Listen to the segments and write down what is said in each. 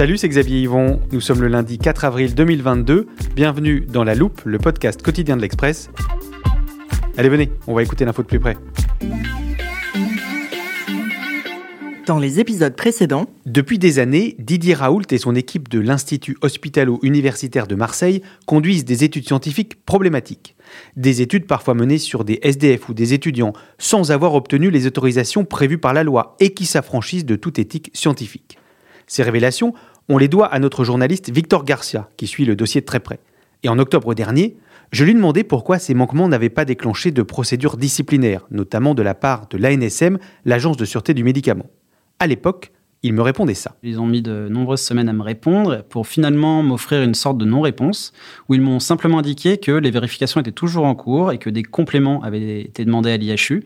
Salut, c'est Xavier Yvon. Nous sommes le lundi 4 avril 2022. Bienvenue dans La Loupe, le podcast quotidien de l'Express. Allez, venez, on va écouter l'info de plus près. Dans les épisodes précédents, Depuis des années, Didier Raoult et son équipe de l'Institut hospitalo-universitaire de Marseille conduisent des études scientifiques problématiques. Des études parfois menées sur des SDF ou des étudiants sans avoir obtenu les autorisations prévues par la loi et qui s'affranchissent de toute éthique scientifique. Ces révélations, on les doit à notre journaliste Victor Garcia, qui suit le dossier de très près. Et en octobre dernier, je lui demandais pourquoi ces manquements n'avaient pas déclenché de procédures disciplinaires, notamment de la part de l'ANSM, l'Agence de sûreté du médicament. À l'époque, il me répondait ça. Ils ont mis de nombreuses semaines à me répondre pour finalement m'offrir une sorte de non-réponse où ils m'ont simplement indiqué que les vérifications étaient toujours en cours et que des compléments avaient été demandés à l'IHU.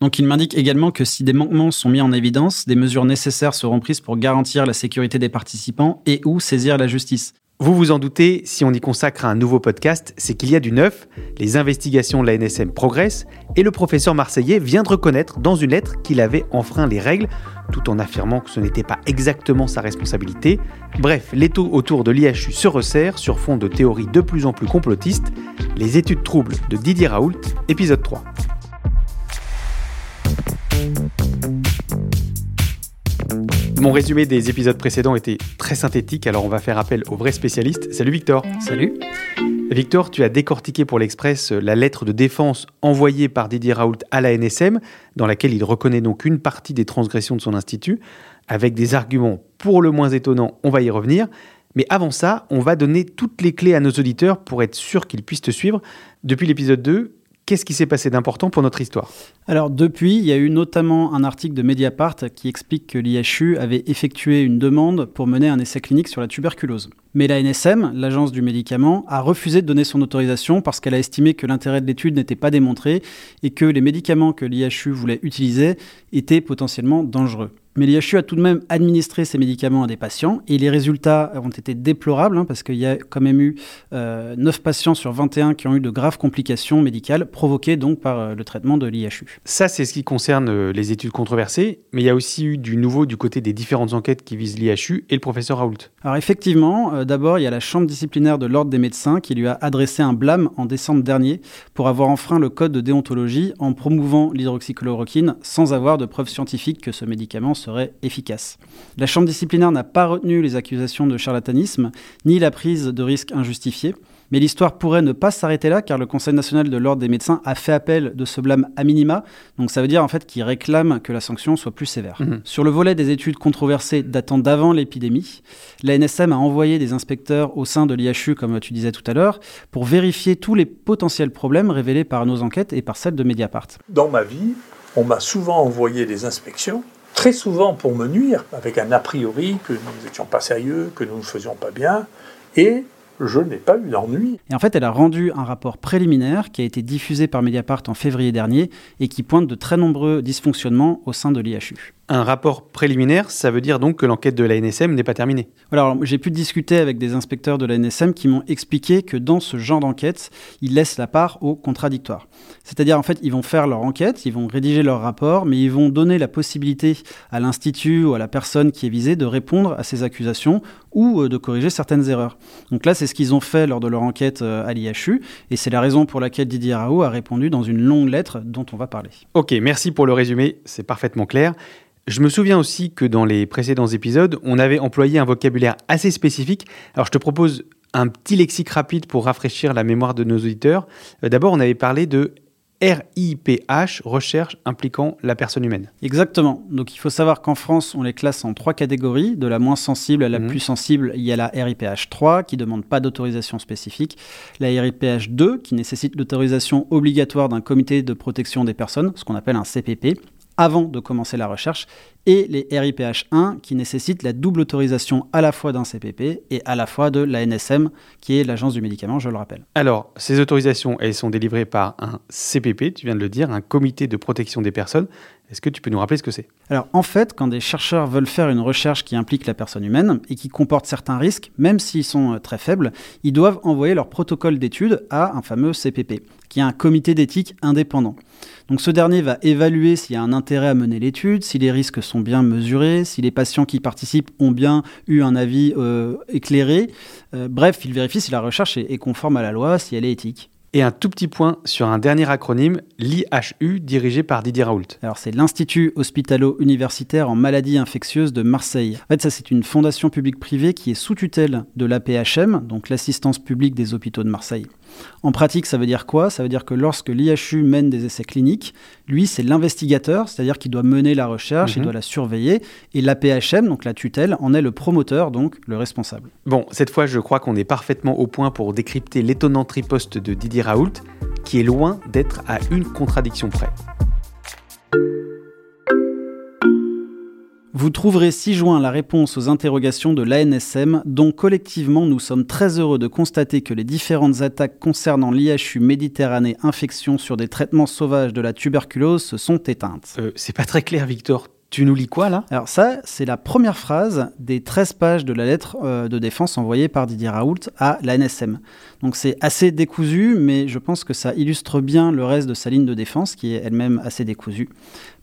Donc ils m'indiquent également que si des manquements sont mis en évidence, des mesures nécessaires seront prises pour garantir la sécurité des participants et ou saisir la justice. Vous vous en doutez, si on y consacre un nouveau podcast, c'est qu'il y a du neuf, les investigations de la NSM progressent, et le professeur marseillais vient de reconnaître dans une lettre qu'il avait enfreint les règles, tout en affirmant que ce n'était pas exactement sa responsabilité. Bref, l'étau autour de l'IHU se resserre sur fond de théories de plus en plus complotistes, les études troubles de Didier Raoult, épisode 3. Mon résumé des épisodes précédents était très synthétique, alors on va faire appel aux vrais spécialistes. Salut Victor. Salut Victor, tu as décortiqué pour l'Express la lettre de défense envoyée par Didier Raoult à la NSM, dans laquelle il reconnaît donc une partie des transgressions de son institut, avec des arguments pour le moins étonnants, on va y revenir. Mais avant ça, on va donner toutes les clés à nos auditeurs pour être sûr qu'ils puissent te suivre. Depuis l'épisode 2, qu'est-ce qui s'est passé d'important pour notre histoire? Alors depuis, il y a eu notamment un article de Mediapart qui explique que l'IHU avait effectué une demande pour mener un essai clinique sur la tuberculose. Mais la NSM, l'agence du médicament, a refusé de donner son autorisation parce qu'elle a estimé que l'intérêt de l'étude n'était pas démontré et que les médicaments que l'IHU voulait utiliser étaient potentiellement dangereux. Mais l'IHU a tout de même administré ces médicaments à des patients et les résultats ont été déplorables hein, parce qu'il y a quand même eu euh, 9 patients sur 21 qui ont eu de graves complications médicales provoquées donc par euh, le traitement de l'IHU. Ça, c'est ce qui concerne euh, les études controversées, mais il y a aussi eu du nouveau du côté des différentes enquêtes qui visent l'IHU et le professeur Raoult. Alors effectivement, euh, d'abord il y a la chambre disciplinaire de l'ordre des médecins qui lui a adressé un blâme en décembre dernier pour avoir enfreint le code de déontologie en promouvant l'hydroxychloroquine sans avoir de preuves scientifiques que ce médicament serait efficace. La chambre disciplinaire n'a pas retenu les accusations de charlatanisme ni la prise de risques injustifiés. Mais l'histoire pourrait ne pas s'arrêter là, car le Conseil national de l'ordre des médecins a fait appel de ce blâme à minima. Donc ça veut dire en fait qu'il réclame que la sanction soit plus sévère. Mhm. Sur le volet des études controversées datant d'avant l'épidémie, la NSM a envoyé des inspecteurs au sein de l'IHU, comme tu disais tout à l'heure, pour vérifier tous les potentiels problèmes révélés par nos enquêtes et par celles de Mediapart. Dans ma vie, on m'a souvent envoyé des inspections, très souvent pour me nuire, avec un a priori que nous n'étions pas sérieux, que nous ne faisions pas bien, et je n'ai pas eu d'ennui. Et en fait, elle a rendu un rapport préliminaire qui a été diffusé par Mediapart en février dernier et qui pointe de très nombreux dysfonctionnements au sein de l'IHU. Un rapport préliminaire, ça veut dire donc que l'enquête de la NSM n'est pas terminée. Alors, j'ai pu discuter avec des inspecteurs de la NSM qui m'ont expliqué que dans ce genre d'enquête, ils laissent la part au contradictoire. C'est-à-dire, en fait, ils vont faire leur enquête, ils vont rédiger leur rapport, mais ils vont donner la possibilité à l'institut ou à la personne qui est visée de répondre à ces accusations ou euh, de corriger certaines erreurs. Donc là, c'est ce qu'ils ont fait lors de leur enquête euh, à l'IHU, et c'est la raison pour laquelle Didier Raoult a répondu dans une longue lettre dont on va parler. Ok, merci pour le résumé, c'est parfaitement clair. Je me souviens aussi que dans les précédents épisodes, on avait employé un vocabulaire assez spécifique. Alors je te propose un petit lexique rapide pour rafraîchir la mémoire de nos auditeurs. Euh, D'abord, on avait parlé de RIPH, recherche impliquant la personne humaine. Exactement. Donc il faut savoir qu'en France, on les classe en trois catégories. De la moins sensible à la Mhm. plus sensible, il y a la RIPH 3 qui demande pas d'autorisation spécifique, la RIPH 2 qui nécessite l'autorisation obligatoire d'un comité de protection des personnes, ce qu'on appelle un CPP, avant de commencer la recherche, et les RIPH 1 qui nécessitent la double autorisation à la fois d'un CPP et à la fois de l'ANSM, qui est l'agence du médicament, je le rappelle. Alors, ces autorisations, elles sont délivrées par un CPP, tu viens de le dire, un comité de protection des personnes. Est-ce que tu peux nous rappeler ce que c'est? Alors en fait, quand des chercheurs veulent faire une recherche qui implique la personne humaine et qui comporte certains risques, même s'ils sont euh, très faibles, ils doivent envoyer leur protocole d'étude à un fameux CPP, qui est un comité d'éthique indépendant. Donc ce dernier va évaluer s'il y a un intérêt à mener l'étude, si les risques sont bien mesurés, si les patients qui participent ont bien eu un avis euh, éclairé. Euh, bref, il vérifie si la recherche est, est conforme à la loi, si elle est éthique. Et un tout petit point sur un dernier acronyme, l'IHU, dirigé par Didier Raoult. Alors c'est l'Institut hospitalo-universitaire en maladies infectieuses de Marseille. En fait, ça c'est une fondation publique-privée qui est sous tutelle de l'APHM, donc l'assistance publique des hôpitaux de Marseille. En pratique, ça veut dire quoi? Ça veut dire que lorsque l'IHU mène des essais cliniques, lui c'est l'investigateur, c'est-à-dire qu'il doit mener la recherche, il Mhm. doit la surveiller, et l'APHM, donc la tutelle, en est le promoteur, donc le responsable. Bon, cette fois, je crois qu'on est parfaitement au point pour décrypter l'étonnante riposte de Didier Raoult, qui est loin d'être à une contradiction près. Vous trouverez 6 juin la réponse aux interrogations de l'ANSM, dont collectivement nous sommes très heureux de constater que les différentes attaques concernant l'IHU Méditerranée infection sur des traitements sauvages de la tuberculose se sont éteintes. Euh, c'est pas très clair, Victor. Tu nous lis quoi là? Alors ça, c'est la première phrase des 13 pages de la lettre euh, de défense envoyée par Didier Raoult à l'ANSM. Donc c'est assez décousu, mais je pense que ça illustre bien le reste de sa ligne de défense, qui est elle-même assez décousue.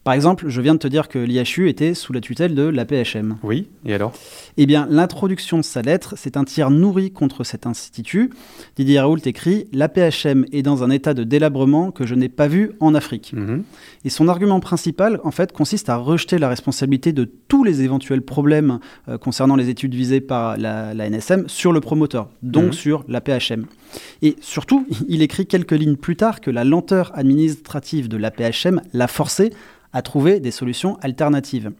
Par exemple, je viens de te dire que l'IHU était sous la tutelle de l'APHM. Oui, et alors? Eh bien, l'introduction de sa lettre, c'est un tir nourri contre cet institut. Didier Raoult écrit L'APHM est dans un état de délabrement que je n'ai pas vu en Afrique. Mhm. Et son argument principal, en fait, consiste à rejeter la responsabilité de tous les éventuels problèmes euh, concernant les études visées par la, la NSM sur le promoteur, donc Mhm. sur l'APHM. Et surtout, il écrit quelques lignes plus tard que la lenteur administrative de l'APHM l'a forcé à trouver des solutions alternatives.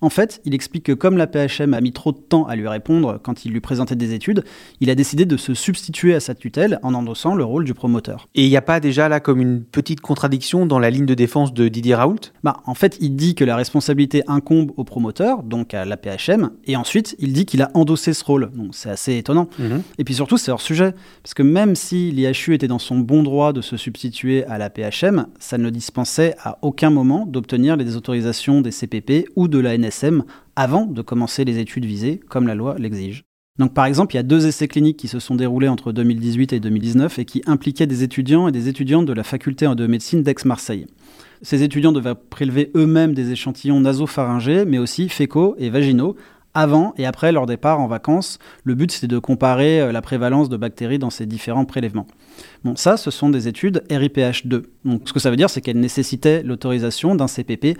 En fait, il explique que comme la PHM a mis trop de temps à lui répondre quand il lui présentait des études, il a décidé de se substituer à sa tutelle en endossant le rôle du promoteur. Et il n'y a pas déjà là comme une petite contradiction dans la ligne de défense de Didier Raoult? Bah, en fait, il dit que la responsabilité incombe au promoteur, donc à la PHM, et ensuite il dit qu'il a endossé ce rôle. Donc c'est assez étonnant. Mhm. Et puis surtout, c'est hors sujet, parce que même si l'IHU était dans son bon droit de se substituer à la PHM, ça ne dispensait à aucun moment d'obtenir les autorisations des CPP ou de la Avant de commencer les études visées, comme la loi l'exige. Par exemple, il y a deux essais cliniques qui se sont déroulés entre 2018 et 2019 et qui impliquaient des étudiants et des étudiantes de la faculté de médecine d'Aix-Marseille. Ces étudiants devaient prélever eux-mêmes des échantillons nasopharyngés, mais aussi fécaux et vaginaux, avant et après leur départ en vacances. Le but, c'était de comparer euh, la prévalence de bactéries dans ces différents prélèvements. Bon, ça, ce sont des études RIPH2. Donc, ce que ça veut dire, c'est qu'elles nécessitaient l'autorisation d'un CPP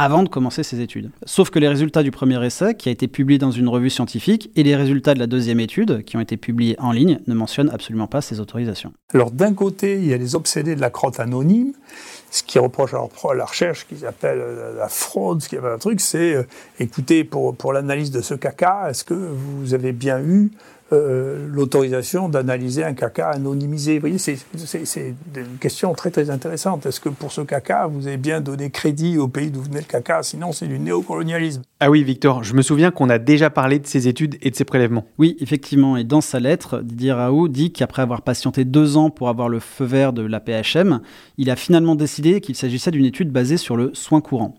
avant de commencer ces études. Sauf que les résultats du premier essai, qui a été publié dans une revue scientifique, et les résultats de la deuxième étude, qui ont été publiés en ligne, ne mentionnent absolument pas ces autorisations. Alors d'un côté, il y a les obsédés de la crotte anonyme, ce qui reproche à la recherche qu'ils appellent euh, la fraude, ce qui est un truc, c'est euh, écoutez, pour, pour l'analyse de ce caca, est-ce que vous avez bien eu euh, l'autorisation d'analyser un caca anonymisé Vous voyez, c'est une question très très intéressante. Est-ce que pour ce caca, vous avez bien donné crédit au pays d'où venait le caca? Sinon, c'est du néocolonialisme. Ah oui, Victor, je me souviens qu'on a déjà parlé de ces études et de ces prélèvements. Oui, effectivement, et dans sa lettre, Didier Raoult dit qu'après avoir patienté deux ans pour avoir le feu vert de la PHM, il a finalement décidé qu'il s'agissait d'une étude basée sur le soin courant.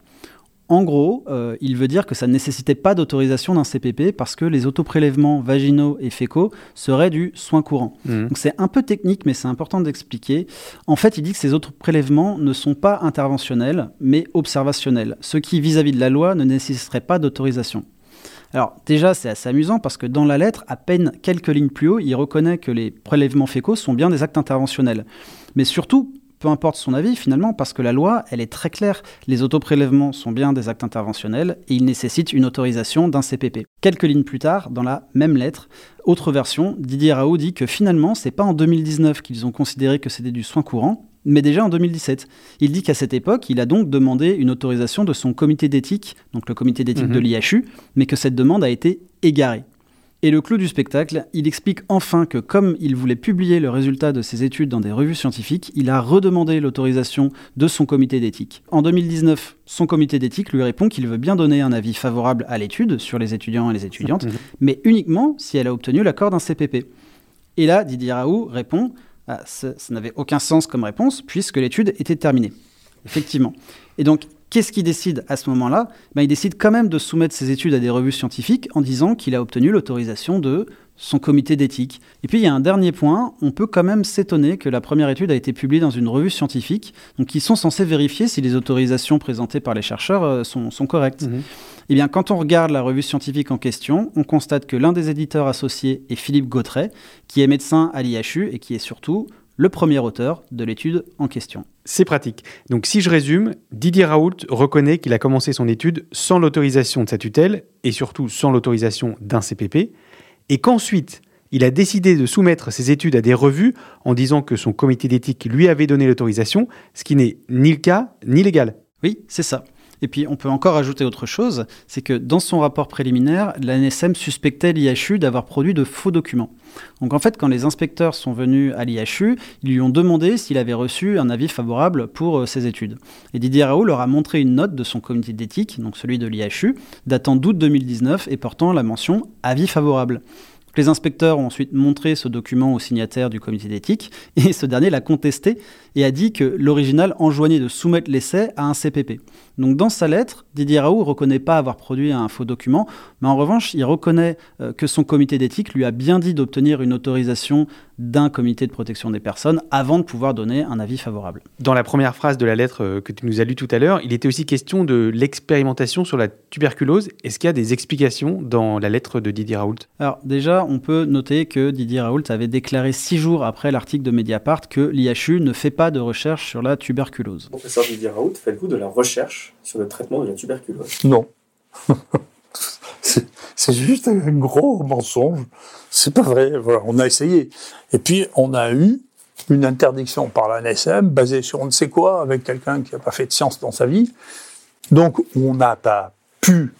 En gros, euh, il veut dire que ça ne nécessitait pas d'autorisation d'un CPP parce que les autoprélèvements vaginaux et fécaux seraient du soin courant. Mhm. Donc c'est un peu technique, mais c'est important d'expliquer. En fait, il dit que ces autres prélèvements ne sont pas interventionnels, mais observationnels, ce qui, vis-à-vis de la loi, ne nécessiterait pas d'autorisation. Alors déjà, c'est assez amusant parce que dans la lettre, à peine quelques lignes plus haut, il reconnaît que les prélèvements fécaux sont bien des actes interventionnels. Mais surtout, peu importe son avis finalement, parce que la loi, elle est très claire. Les autoprélèvements sont bien des actes interventionnels et ils nécessitent une autorisation d'un CPP. Quelques lignes plus tard, dans la même lettre, autre version, Didier Raoult dit que finalement, c'est pas en 2019 qu'ils ont considéré que c'était du soin courant, mais déjà en 2017. Il dit qu'à cette époque, il a donc demandé une autorisation de son comité d'éthique, donc le comité d'éthique de l'IHU, mais que cette demande a été égarée. Et le clou du spectacle, il explique enfin que comme il voulait publier le résultat de ses études dans des revues scientifiques, il a redemandé l'autorisation de son comité d'éthique. En 2019, son comité d'éthique lui répond qu'il veut bien donner un avis favorable à l'étude sur les étudiants et les étudiantes, mais uniquement si elle a obtenu l'accord d'un CPP. Et là, Didier Raoult répond ah, ça, ça n'avait aucun sens comme réponse puisque l'étude était terminée. Effectivement. Et donc, qu'est-ce qu'il décide à ce moment-là? Ben, Il décide quand même de soumettre ses études à des revues scientifiques en disant qu'il a obtenu l'autorisation de son comité d'éthique. Et puis il y a un dernier point, on peut quand même s'étonner que la première étude a été publiée dans une revue scientifique, donc ils sont censés vérifier si les autorisations présentées par les chercheurs euh, sont, sont correctes. Eh bien, quand on regarde la revue scientifique en question, on constate que l'un des éditeurs associés est Philippe Gautret, qui est médecin à l'IHU et qui est surtout le premier auteur de l'étude en question. C'est pratique. Donc si je résume, Didier Raoult reconnaît qu'il a commencé son étude sans l'autorisation de sa tutelle et surtout sans l'autorisation d'un CPP, et qu'ensuite il a décidé de soumettre ses études à des revues en disant que son comité d'éthique lui avait donné l'autorisation, ce qui n'est ni le cas ni légal. Oui, c'est ça. Et puis on peut encore ajouter autre chose, c'est que dans son rapport préliminaire, l'ANSM suspectait l'IHU d'avoir produit de faux documents. Donc en fait, quand les inspecteurs sont venus à l'IHU, ils lui ont demandé s'il avait reçu un avis favorable pour euh, ses études. Et Didier Raoult leur a montré une note de son comité d'éthique, donc celui de l'IHU, datant d'août 2019 et portant la mention avis favorable. Les inspecteurs ont ensuite montré ce document au signataire du comité d'éthique et ce dernier l'a contesté et a dit que l'original enjoignait de soumettre l'essai à un CPP. Donc dans sa lettre, Didier Raoult reconnaît pas avoir produit un faux document, mais en revanche, il reconnaît euh, que son comité d'éthique lui a bien dit d'obtenir une autorisation d'un comité de protection des personnes avant de pouvoir donner un avis favorable. Dans la première phrase de la lettre euh, que tu nous as lue tout à l'heure, il était aussi question de l'expérimentation sur la tuberculose. Est-ce qu'il y a des explications dans la lettre de Didier Raoult? Alors déjà, on peut noter que Didier Raoult avait déclaré six jours après l'article de Mediapart que l'IHU ne fait pas de recherche sur la tuberculose. Professeur Didier Raoult, faites-vous de la recherche sur le traitement de la tuberculose Non. c'est c'est juste un gros mensonge. C'est pas vrai. Voilà, on a essayé. Et puis, on a eu une interdiction par la NSM basée sur on ne sait quoi avec quelqu'un qui n'a pas fait de science dans sa vie. Donc, on n'a pas pu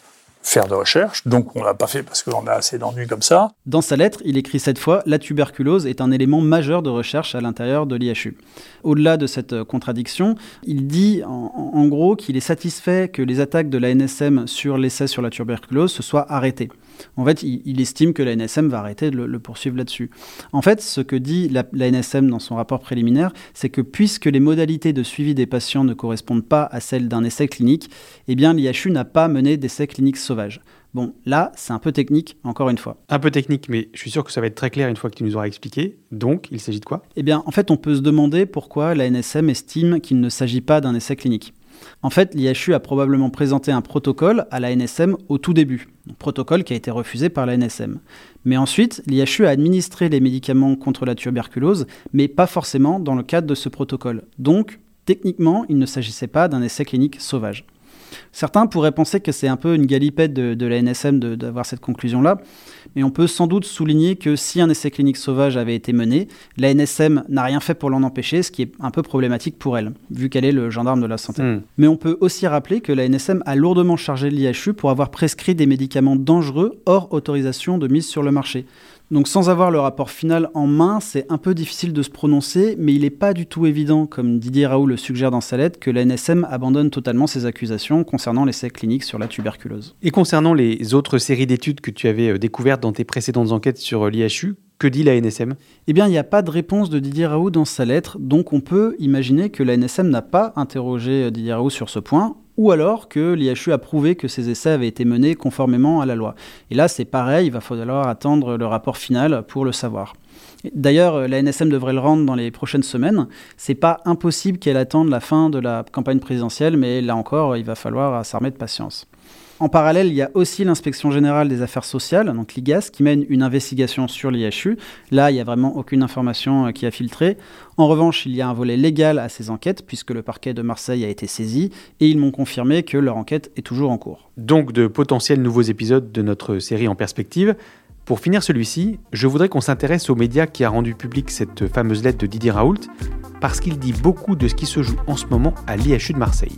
faire de recherche, donc on l'a pas fait parce qu'on a assez d'ennuis comme ça. Dans sa lettre, il écrit cette fois La tuberculose est un élément majeur de recherche à l'intérieur de l'IHU. Au-delà de cette euh, contradiction, il dit en gros qu'il est satisfait que les attaques de la NSM sur l'essai sur la tuberculose se soient arrêtées. En fait, il, il estime que la NSM va arrêter de le, le poursuivre là-dessus. En fait, ce que dit la, la NSM dans son rapport préliminaire, c'est que puisque les modalités de suivi des patients ne correspondent pas à celles d'un essai clinique, eh bien l'IHU n'a pas mené d'essai clinique sauvage. Bon, là, c'est un peu technique, encore une fois. Un peu technique, mais je suis sûr que ça va être très clair une fois que tu nous auras expliqué. Donc, il s'agit de quoi? Eh bien, en fait, on peut se demander pourquoi la NSM estime qu'il ne s'agit pas d'un essai clinique. En fait, l'IHU a probablement présenté un protocole à la NSM au tout début, un protocole qui a été refusé par la NSM. Mais ensuite, l'IHU a administré les médicaments contre la tuberculose, mais pas forcément dans le cadre de ce protocole. Donc, techniquement, il ne s'agissait pas d'un essai clinique sauvage. Certains pourraient penser que c'est un peu une galipette de, de la NSM d'avoir cette conclusion-là, mais on peut sans doute souligner que si un essai clinique sauvage avait été mené, la NSM n'a rien fait pour l'en empêcher, ce qui est un peu problématique pour elle, vu qu'elle est le gendarme de la santé. Hmm. Mais on peut aussi rappeler que la NSM a lourdement chargé l'IHU pour avoir prescrit des médicaments dangereux hors autorisation de mise sur le marché. Donc sans avoir le rapport final en main, c'est un peu difficile de se prononcer, mais il n'est pas du tout évident, comme Didier Raoult le suggère dans sa lettre, que la NSM abandonne totalement ses accusations concernant l'essai clinique sur la tuberculose. Et concernant les autres séries d'études que tu avais euh, découvertes dans tes précédentes enquêtes sur euh, l'IHU, que dit la NSM Eh bien, il n'y a pas de réponse de Didier Raoult dans sa lettre, donc on peut imaginer que la NSM n'a pas interrogé euh, Didier Raoult sur ce point, ou alors que l'IHU a prouvé que ces essais avaient été menés conformément à la loi. Et là, c'est pareil, il va falloir attendre le rapport final pour le savoir. D'ailleurs, euh, la NSM devrait le rendre dans les prochaines semaines. C'est pas impossible qu'elle attende la fin de la campagne présidentielle, mais là encore, il va falloir s'armer de patience. En parallèle, il y a aussi l'inspection générale des affaires sociales, donc l'IGAS, qui mène une investigation sur l'IHU. Là, il n'y a vraiment aucune information euh, qui a filtré. En revanche, il y a un volet légal à ces enquêtes, puisque le parquet de Marseille a été saisi, et ils m'ont confirmé que leur enquête est toujours en cours. Donc de potentiels nouveaux épisodes de notre série en perspective. Pour finir celui-ci, je voudrais qu'on s'intéresse au média qui a rendu public cette fameuse lettre de Didier Raoult, parce qu'il dit beaucoup de ce qui se joue en ce moment à l'IHU de Marseille.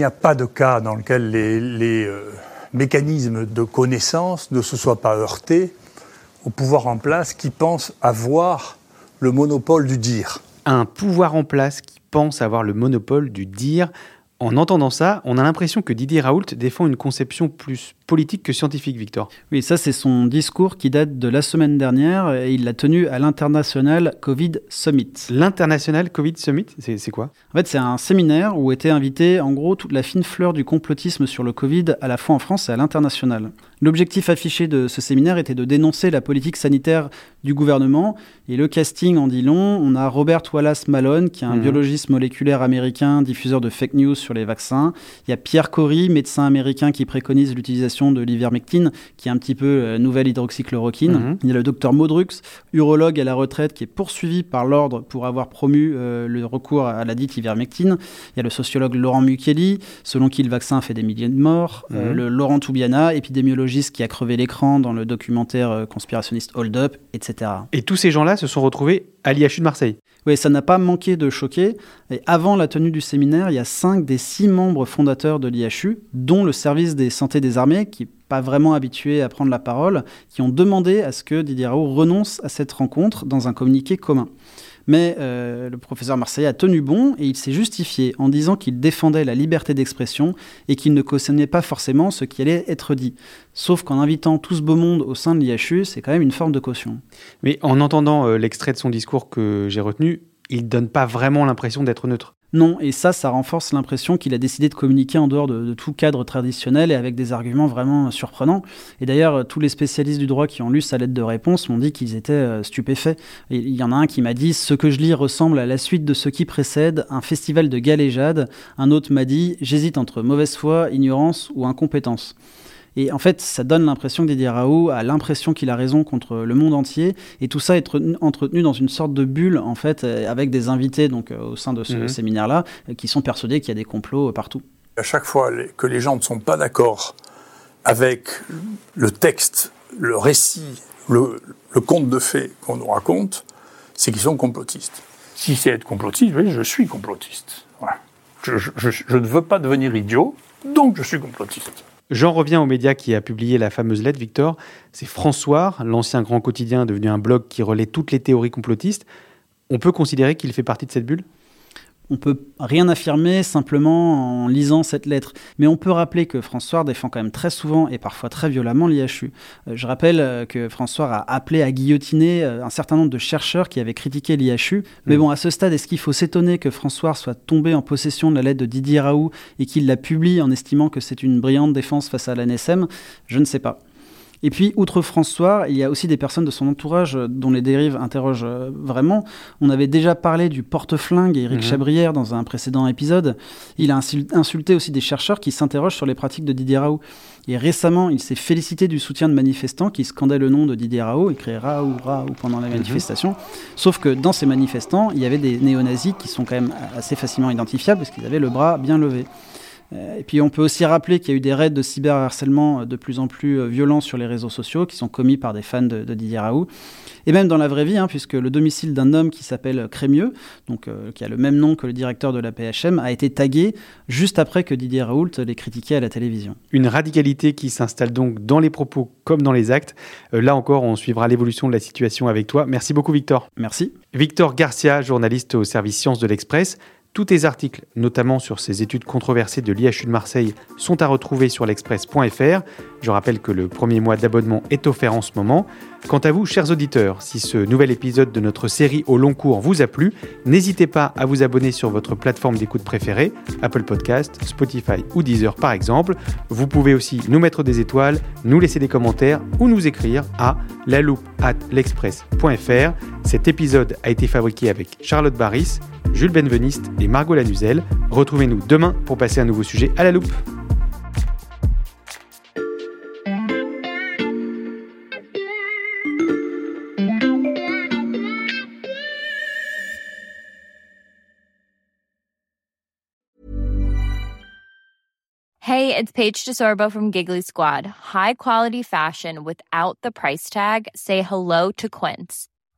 n'y a pas de cas dans lequel les, euh, mécanismes de connaissance ne se soient pas heurtés au pouvoir en place qui pense avoir le monopole du dire. Un pouvoir en place qui pense avoir le monopole du dire. En entendant ça, on a l'impression que Didier Raoult défend une conception plus politique que scientifique, Victor. Oui, ça c'est son discours qui date de la semaine dernière et il l'a tenu à l'International Covid Summit. L'International Covid Summit, c'est quoi? En fait, c'est un séminaire où était invité en gros toute la fine fleur du complotisme sur le Covid à la fois en France et à l'international. L'objectif affiché de ce séminaire était de dénoncer la politique sanitaire du gouvernement et le casting en dit long. On a Robert Wallace Malone, qui est un Mhm. biologiste moléculaire américain, diffuseur de fake news sur les vaccins. Il y a Pierre Corey, médecin américain qui préconise l'utilisation de l'ivermectine, qui est un petit peu euh, nouvelle hydroxychloroquine. Mhm. Il y a le docteur Modrux, urologue à la retraite, qui est poursuivi par l'ordre pour avoir promu euh, le recours à la dite ivermectine. Il y a le sociologue Laurent Mukeli, selon qui le vaccin fait des milliers de morts. Euh, Mhm. le Laurent Toubiana, épidémiologiste qui a crevé l'écran dans le documentaire conspirationniste Hold Up, etc. Et tous ces gens-là se sont retrouvés à l'IHU de Marseille. Oui, ça n'a pas manqué de choquer. Et avant la tenue du séminaire, il y a cinq des six membres fondateurs de l'IHU, dont le service des santé des armées, qui n'est pas vraiment habitué à prendre la parole, qui ont demandé à ce que Didier Raoult renonce à cette rencontre dans un communiqué commun. Mais euh, le professeur Marseille a tenu bon et il s'est justifié en disant qu'il défendait la liberté d'expression et qu'il ne cautionnait pas forcément ce qui allait être dit. Sauf qu'en invitant tout ce beau monde au sein de l'IHU, c'est quand même une forme de caution. Mais en entendant euh, l'extrait de son discours que j'ai retenu, il donne pas vraiment l'impression d'être neutre. Non, et ça, ça renforce l'impression qu'il a décidé de communiquer en dehors de, tout cadre traditionnel et avec des arguments vraiment surprenants. Et d'ailleurs, euh, tous les spécialistes du droit qui ont lu sa lettre de réponse m'ont dit qu'ils étaient euh, stupéfaits. Il y en a un qui m'a dit Ce que je lis ressemble à la suite de ce qui précède, un festival de galéjade. Un autre m'a dit J'hésite entre mauvaise foi, ignorance ou incompétence. Et en fait, ça donne l'impression que Didier Raoult a l'impression qu'il a raison contre le monde entier, et tout ça est entretenu- dans une sorte de bulle, en fait, euh, avec des invités donc, euh, au sein de ce Mhm. séminaire-là, euh, qui sont persuadés qu'il y a des complots partout. À chaque fois que les gens ne sont pas d'accord avec le texte, le récit, le, le conte de fées qu'on nous raconte, c'est qu'ils sont complotistes. Si c'est être complotiste, oui, je suis complotiste. Voilà. Je, je- je- je ne veux pas devenir idiot, donc je suis complotiste. J'en reviens au média qui a publié la fameuse lettre, Victor. C'est François, l'ancien grand quotidien devenu un blog qui relaie toutes les théories complotistes. On peut considérer qu'il fait partie de cette bulle? On peut rien affirmer simplement en lisant cette lettre, mais on peut rappeler que François défend quand même très souvent et parfois très violemment l'IHU. Euh, Je rappelle euh, que François a appelé à guillotiner euh, un certain nombre de chercheurs qui avaient critiqué l'IHU. Mais Mm. bon, à ce stade, est-ce qu'il faut s'étonner que François soit tombé en possession de la lettre de Didier Raoult et qu'il la publie en estimant que c'est une brillante défense face à l'ANSM Je ne sais pas. Et puis, outre François, il y a aussi des personnes de son entourage dont les dérives interrogent euh, vraiment. On avait déjà parlé du porte-flingue Éric Mhm. Chabrière dans un précédent épisode. Il a insul- insulté aussi des chercheurs qui s'interrogent sur les pratiques de Didier Raoult. Et récemment, il s'est félicité du soutien de manifestants qui scandaient le nom de Didier Raoult, écrit Raoult, Raoult pendant les manifestations. Sauf que dans ces manifestants, il y avait des néo-nazis qui sont quand même assez facilement identifiables parce qu'ils avaient le bras bien levé. Euh, Et puis on peut aussi rappeler qu'il y a eu des raids de cyberharcèlement de plus en plus euh, violents sur les réseaux sociaux qui sont commis par des fans de, de Didier Raoult. Et même dans la vraie vie, hein, puisque le domicile d'un homme qui s'appelle Crémieux, donc, euh, qui a le même nom que le directeur de la PHM, a été tagué juste après que Didier Raoult les critiquait à la télévision. Une radicalité qui s'installe donc dans les propos comme dans les actes. Euh, là encore, on suivra l'évolution de la situation avec toi. Merci beaucoup Victor. Merci. Victor Garcia, journaliste au service Sciences de l'Express. Tous tes articles, notamment sur ces études controversées de l'IHU de Marseille, sont à retrouver sur l'express.fr. Je rappelle que le premier mois d'abonnement est offert en ce moment. Quant à vous, chers auditeurs, si ce nouvel épisode de notre série au long cours vous a plu, n'hésitez pas à vous abonner sur votre plateforme d'écoute préférée, Apple Podcast, Spotify ou Deezer par exemple. Vous pouvez aussi nous mettre des étoiles, nous laisser des commentaires ou nous écrire à la loupe at l'express.fr. Cet épisode a été fabriqué avec Charlotte Barris, Jules Benveniste et Margot Lanuzel. Retrouvez-nous demain pour passer un nouveau sujet à la loupe. Hey, it's Paige DeSorbo from Giggly Squad. High quality fashion without the price tag. Say hello to Quince.